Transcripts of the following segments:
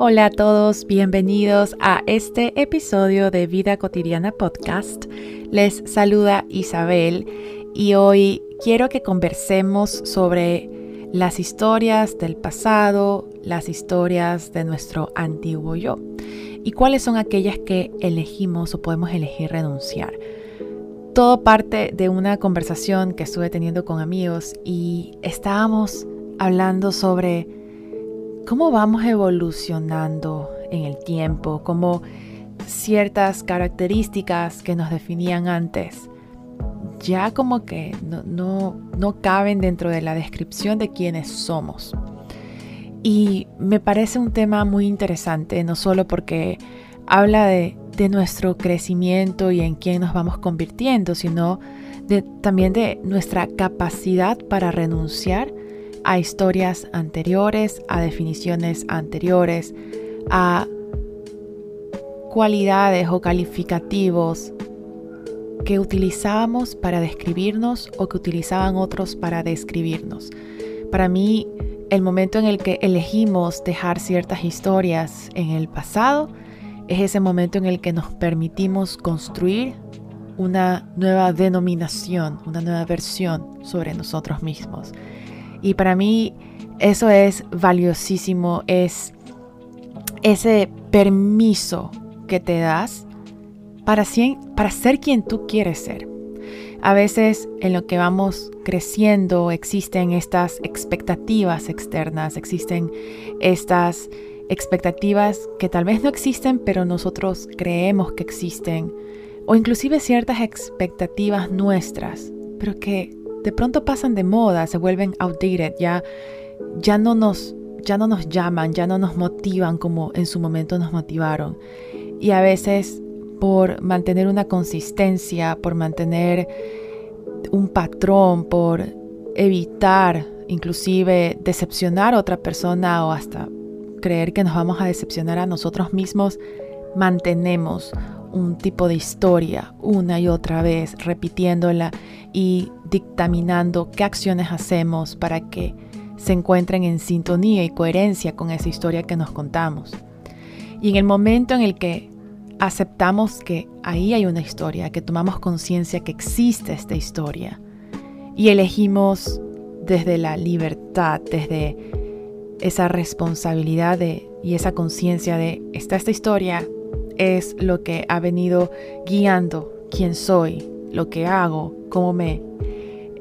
Hola a todos, bienvenidos a este episodio de Vida Cotidiana Podcast. Les saluda Isabel y hoy quiero que conversemos sobre las historias del pasado, las historias de nuestro antiguo yo y cuáles son aquellas que elegimos o podemos elegir renunciar. Todo parte de una conversación que estuve teniendo con amigos y estábamos hablando sobre cómo vamos evolucionando en el tiempo, cómo ciertas características que nos definían antes ya como que no, no, caben dentro de la descripción de quiénes somos. Y me parece un tema muy interesante, no solo porque habla de, de nuestro crecimiento y en quién nos vamos convirtiendo, sino de, también de nuestra capacidad para renunciar a historias anteriores, a definiciones anteriores, a cualidades o calificativos que utilizábamos para describirnos o que utilizaban otros para describirnos. Para mí, el momento en el que elegimos dejar ciertas historias en el pasado es ese momento en el que nos permitimos construir una nueva denominación, una nueva versión sobre nosotros mismos. Y para mí eso es valiosísimo, es ese permiso que te das para, para ser quien tú quieres ser. A veces en lo que vamos creciendo existen estas expectativas externas, existen estas expectativas que tal vez no existen, pero nosotros creemos que existen, o inclusive ciertas expectativas nuestras, pero que de pronto pasan de moda, se vuelven outdated, ya, ya, no nos, ya no nos llaman, ya no nos motivan como en su momento nos motivaron. Y a veces por mantener una consistencia, por mantener un patrón, por evitar inclusive decepcionar a otra persona o hasta creer que nos vamos a decepcionar a nosotros mismos, mantenemos un tipo de historia una y otra vez, repitiéndola y dictaminando qué acciones hacemos para que se encuentren en sintonía y coherencia con esa historia que nos contamos. Y en el momento en el que aceptamos que ahí hay una historia, que tomamos conciencia que existe esta historia y elegimos desde la libertad, desde esa responsabilidad y esa conciencia de esta, esta historia es lo que ha venido guiando quién soy, lo que hago, cómo me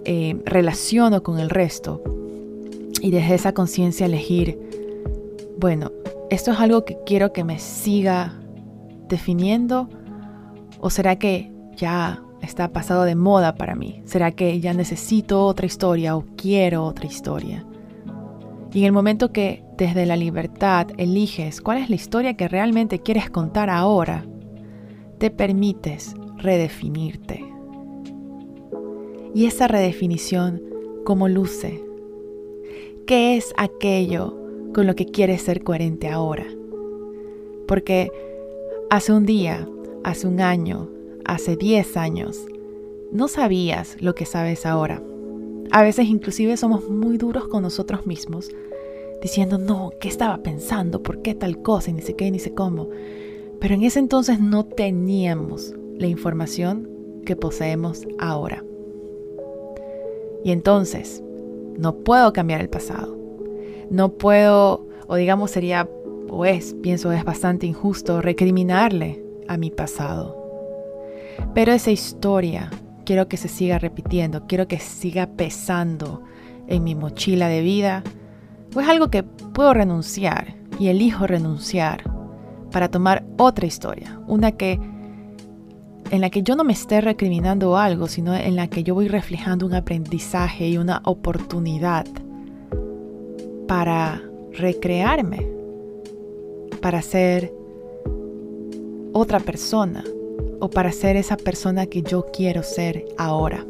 eh, relaciono con el resto. Y desde esa conciencia elegir, bueno, esto es algo que quiero que me siga definiendo o será que ya está pasado de moda para mí? ¿Será que ya necesito otra historia o quiero otra historia? Y en el momento que desde la libertad eliges cuál es la historia que realmente quieres contar ahora, te permites redefinirte. Y esa redefinición, ¿cómo luce? ¿Qué es aquello con lo que quieres ser coherente ahora? Porque hace un día, hace un año, hace 10 años, no sabías lo que sabes ahora. A veces inclusive somos muy duros con nosotros mismos, diciendo, no, ¿qué estaba pensando? ¿Por qué tal cosa? Y ni sé qué, ni sé cómo. Pero en ese entonces no teníamos la información que poseemos ahora. Y entonces, no puedo cambiar el pasado. No puedo, o digamos sería, o es, pienso es bastante injusto recriminarle a mi pasado. Pero esa historia quiero que se siga repitiendo, quiero que siga pesando en mi mochila de vida, o es algo que puedo renunciar y elijo renunciar para tomar otra historia, una que en la que yo no me esté recriminando algo, sino en la que yo voy reflejando un aprendizaje y una oportunidad para recrearme, para ser otra persona, o para ser esa persona que yo quiero ser ahora.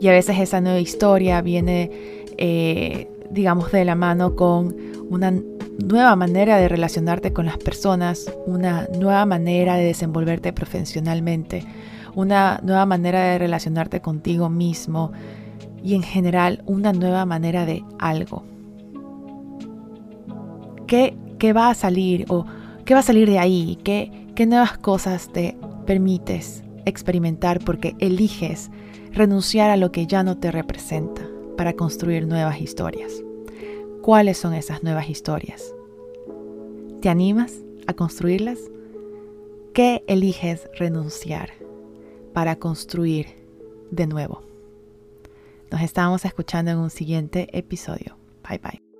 Y a veces esa nueva historia viene, eh, digamos, de la mano con una nueva manera de relacionarte con las personas, una nueva manera de desenvolverte profesionalmente, una nueva manera de relacionarte contigo mismo y en general una nueva manera de algo. ¿Qué, qué va a salir o qué va a salir de ahí, qué, qué nuevas cosas te permites experimentar porque eliges renunciar a lo que ya no te representa para construir nuevas historias. ¿Cuáles son esas nuevas historias? ¿Te animas a construirlas? ¿Qué eliges renunciar para construir de nuevo? Nos estamos escuchando en un siguiente episodio. Bye bye.